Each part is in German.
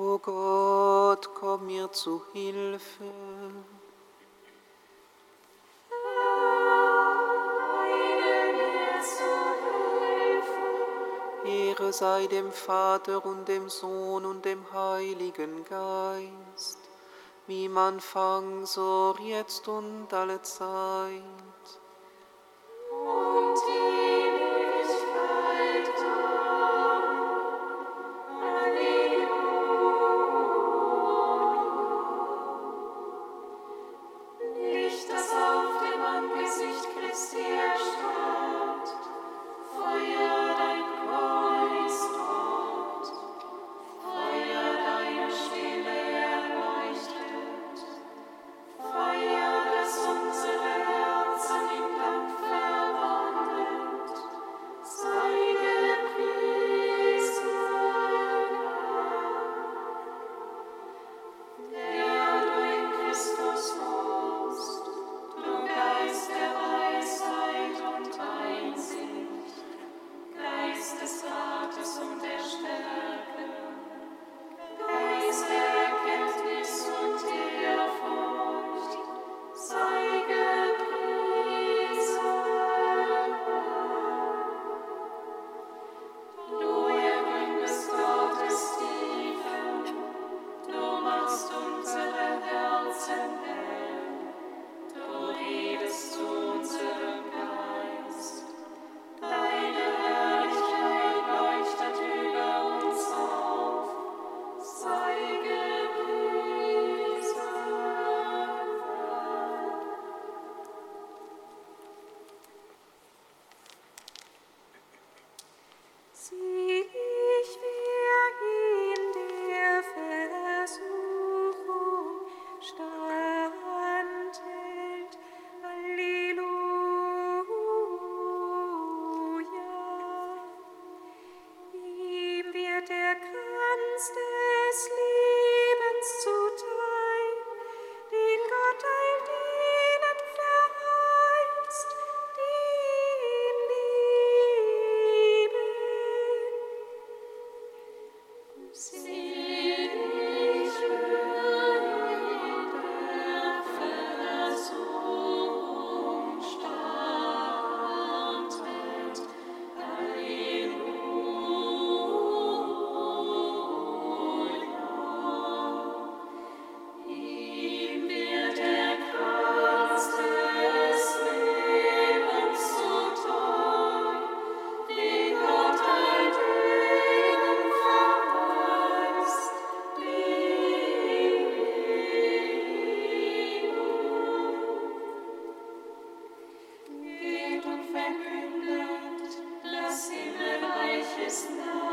O Gott, komm mir zu Hilfe. Ehre sei dem Vater und dem Sohn und dem Heiligen Geist, wie man fang, so jetzt und alle Zeit is now.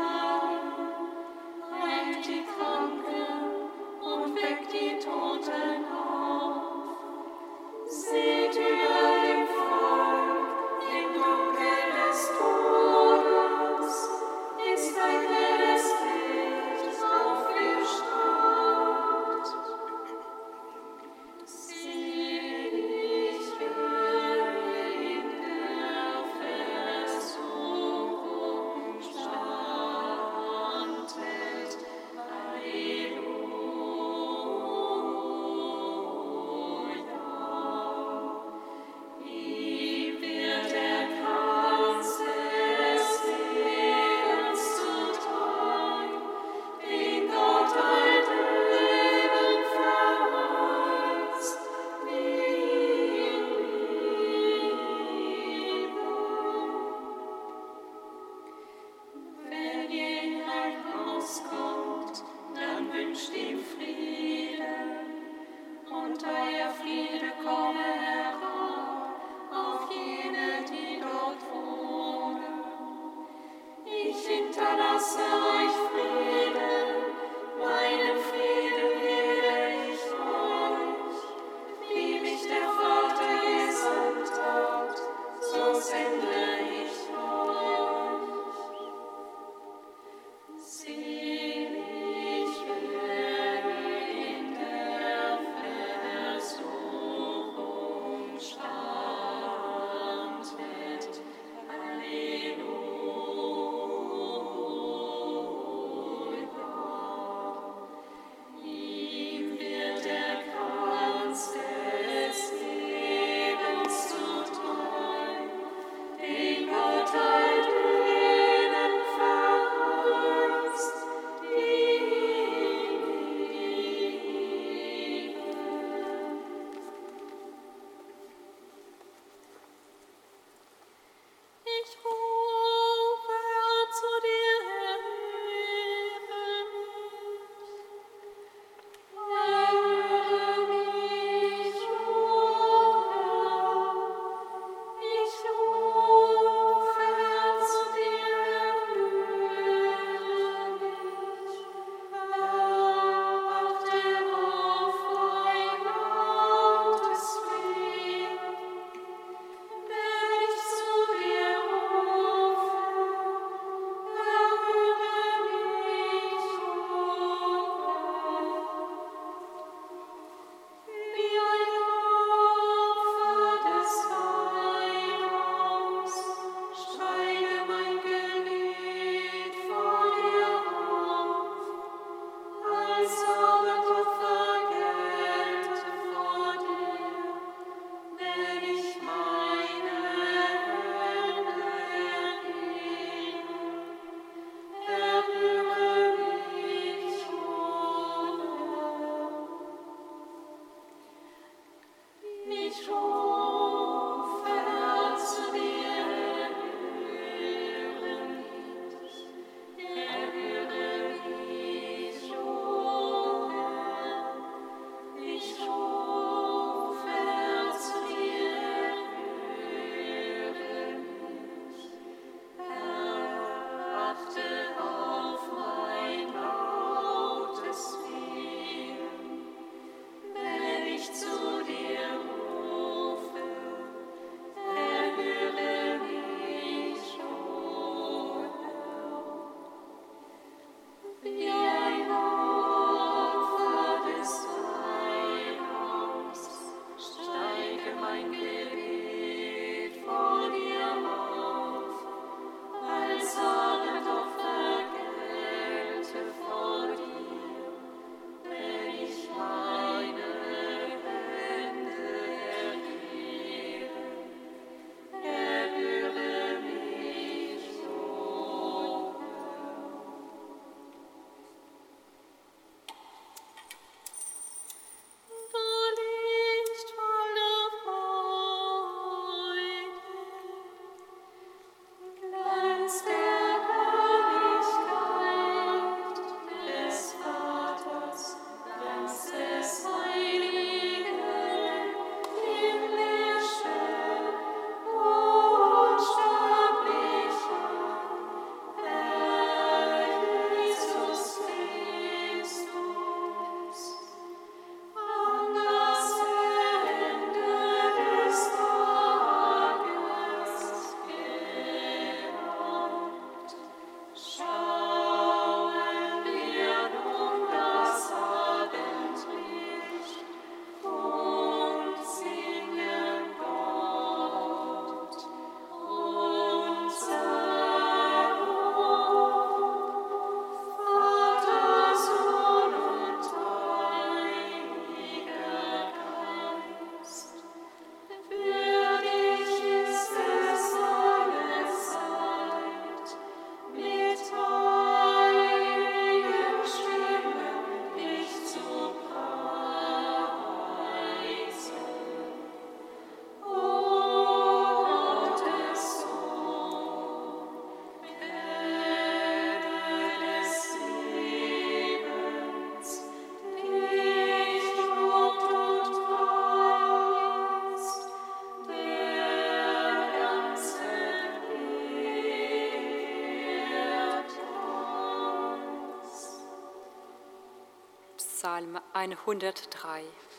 Psalm 103.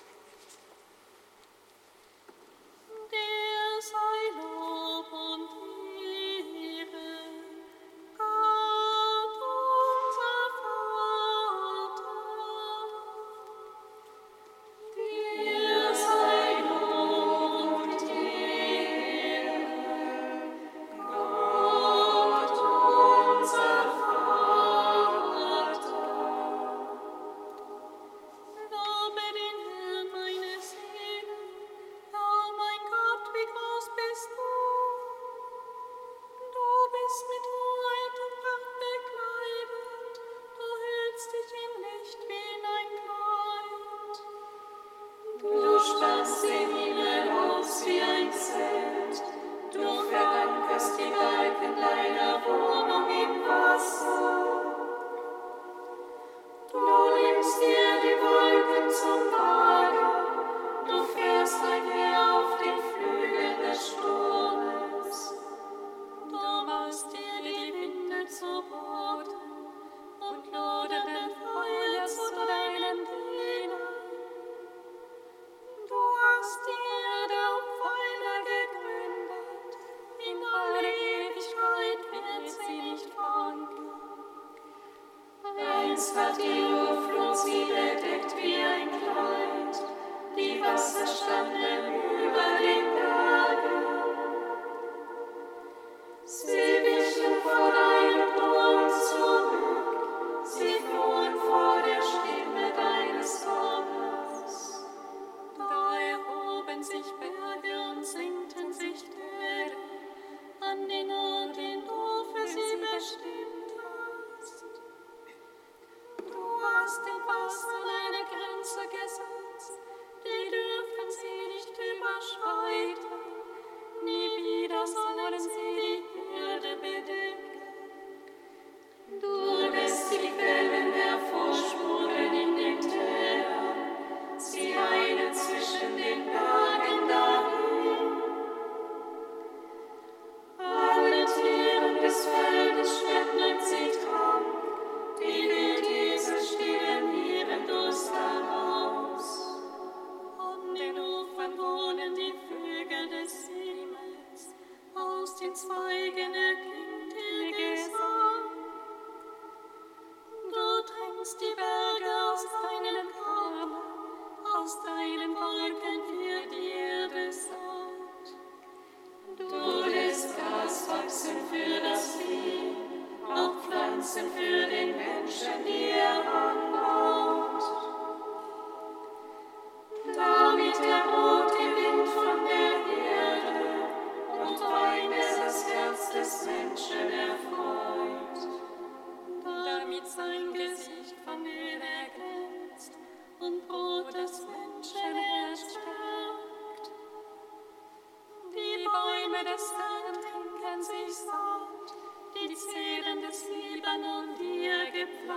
die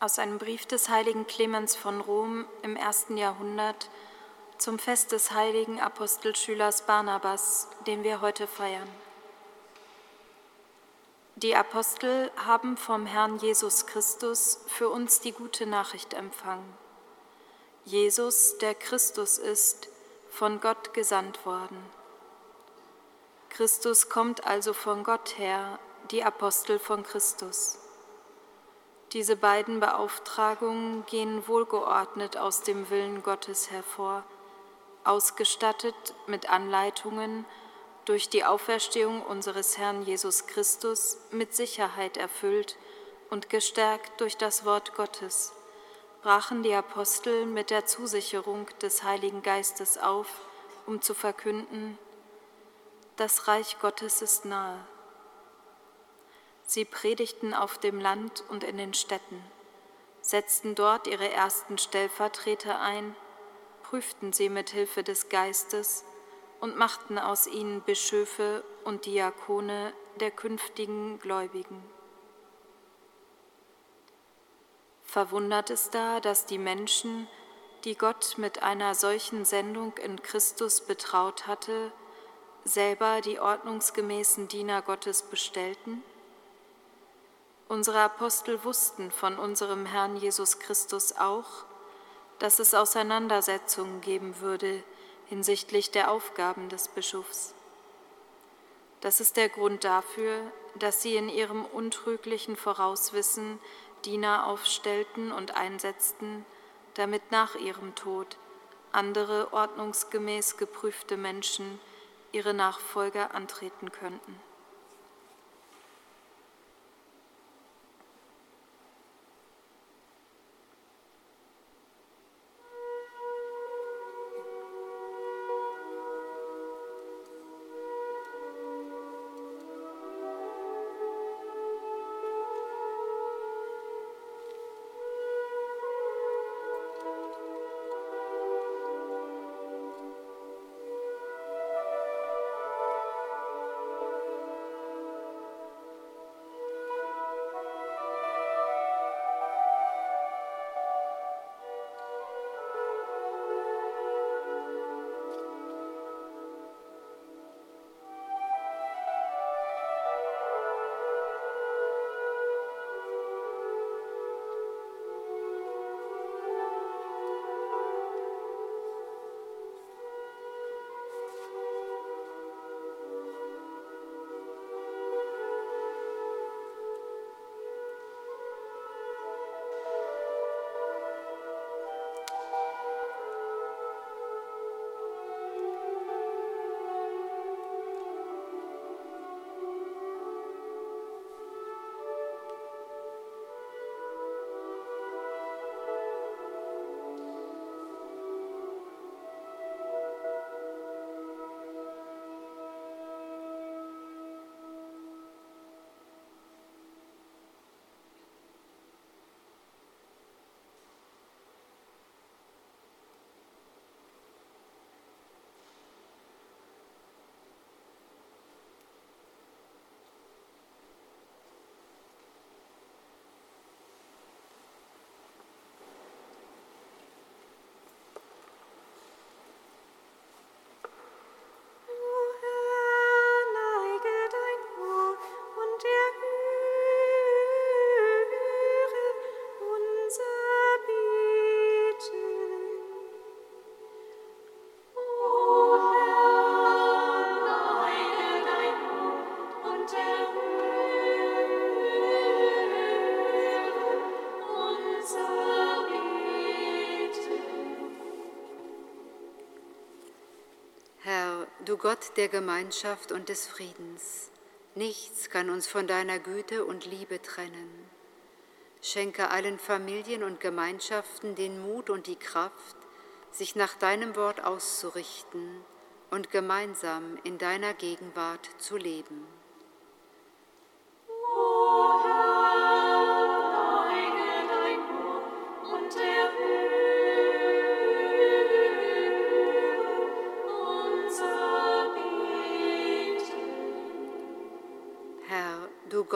aus einem Brief des heiligen Clemens von Rom im ersten Jahrhundert zum Fest des heiligen Apostelschülers Barnabas, den wir heute feiern. Die Apostel haben vom Herrn Jesus Christus für uns die gute Nachricht empfangen. Jesus, der Christus ist, von Gott gesandt worden. Christus kommt also von Gott her, die Apostel von Christus. Diese beiden Beauftragungen gehen wohlgeordnet aus dem Willen Gottes hervor, ausgestattet mit Anleitungen durch die Auferstehung unseres Herrn Jesus Christus mit Sicherheit erfüllt und gestärkt durch das Wort Gottes, brachen die Apostel mit der Zusicherung des Heiligen Geistes auf, um zu verkünden, das Reich Gottes ist nahe. Sie predigten auf dem Land und in den Städten, setzten dort ihre ersten Stellvertreter ein, prüften sie mit Hilfe des Geistes und machten aus ihnen Bischöfe und Diakone der künftigen Gläubigen. Verwundert es da, dass die Menschen, die Gott mit einer solchen Sendung in Christus betraut hatte, selber die ordnungsgemäßen Diener Gottes bestellten? Unsere Apostel wussten von unserem Herrn Jesus Christus auch, dass es Auseinandersetzungen geben würde hinsichtlich der Aufgaben des Bischofs. Das ist der Grund dafür, dass sie in ihrem untrüglichen Vorauswissen Diener aufstellten und einsetzten, damit nach ihrem Tod andere ordnungsgemäß geprüfte Menschen ihre Nachfolger antreten könnten. Du Gott der Gemeinschaft und des Friedens, nichts kann uns von deiner Güte und Liebe trennen. Schenke allen Familien und Gemeinschaften den Mut und die Kraft, sich nach deinem Wort auszurichten und gemeinsam in deiner Gegenwart zu leben.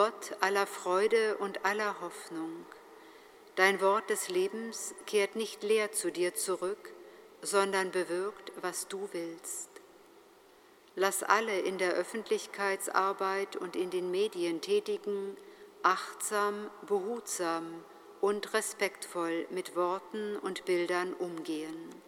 Gott aller Freude und aller Hoffnung, Dein Wort des Lebens kehrt nicht leer zu dir zurück, sondern bewirkt, was du willst. Lass alle in der Öffentlichkeitsarbeit und in den Medien Tätigen achtsam, behutsam und respektvoll mit Worten und Bildern umgehen.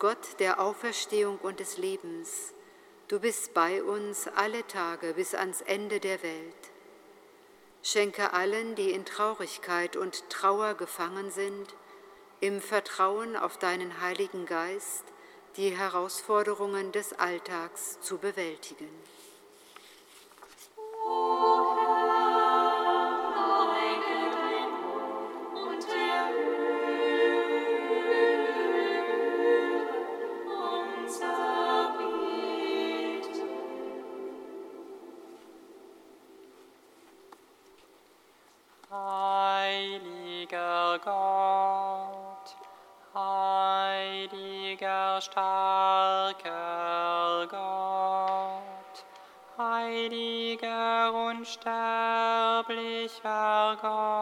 Gott der Auferstehung und des Lebens, du bist bei uns alle Tage bis ans Ende der Welt. Schenke allen, die in Traurigkeit und Trauer gefangen sind, im Vertrauen auf deinen Heiligen Geist die Herausforderungen des Alltags zu bewältigen.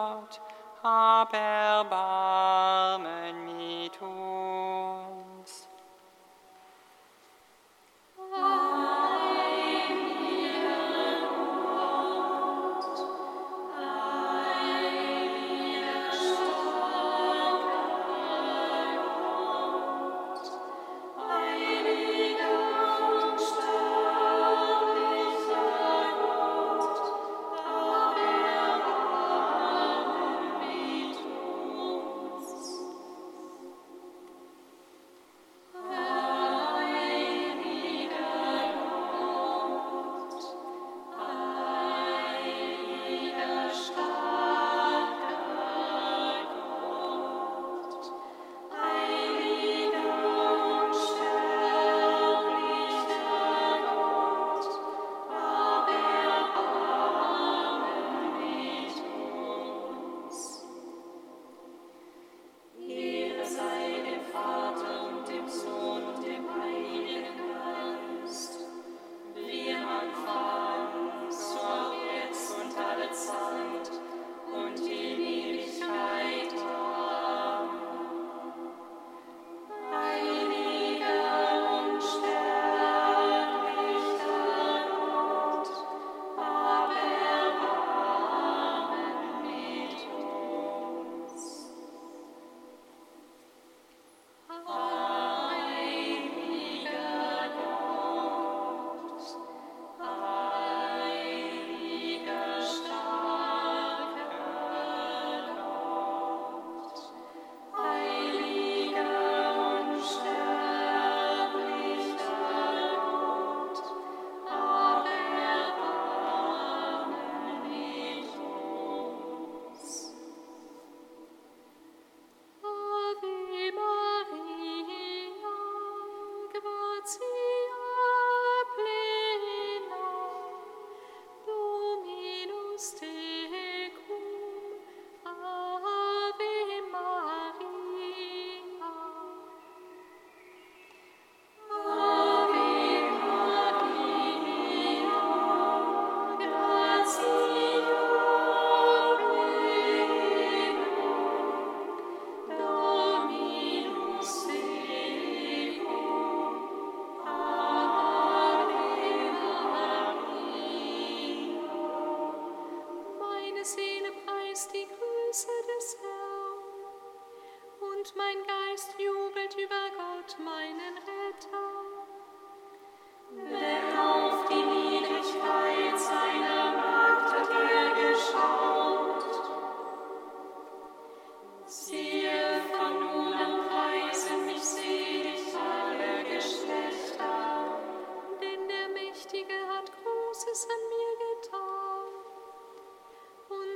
Gott, hab Erbarmen mit uns.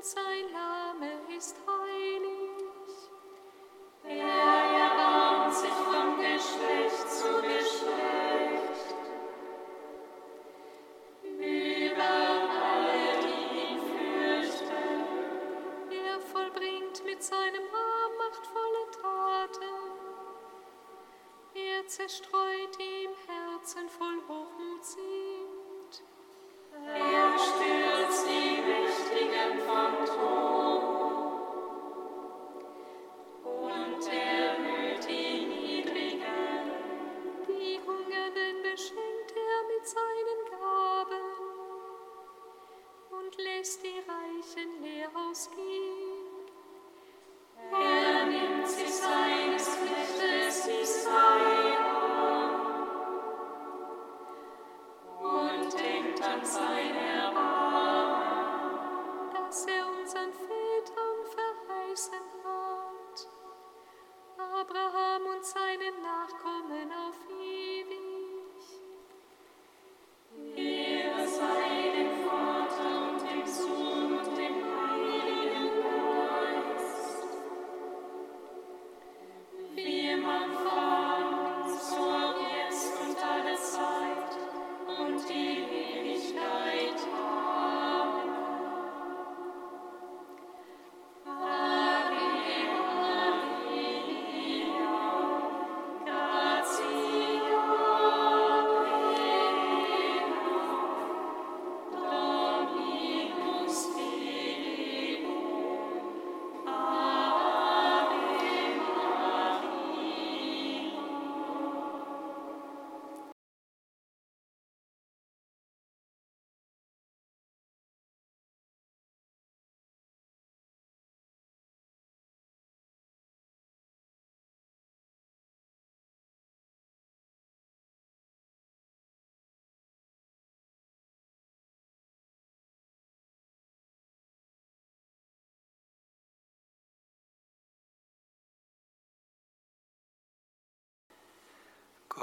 sein Name ist heilig. Er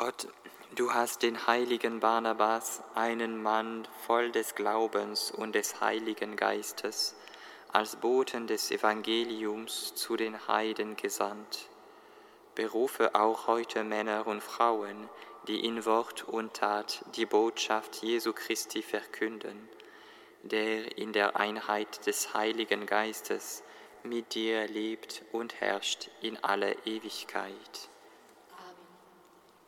Gott, du hast den heiligen Barnabas, einen Mann voll des Glaubens und des Heiligen Geistes, als Boten des Evangeliums zu den Heiden gesandt. Berufe auch heute Männer und Frauen, die in Wort und Tat die Botschaft Jesu Christi verkünden, der in der Einheit des Heiligen Geistes mit dir lebt und herrscht in alle Ewigkeit.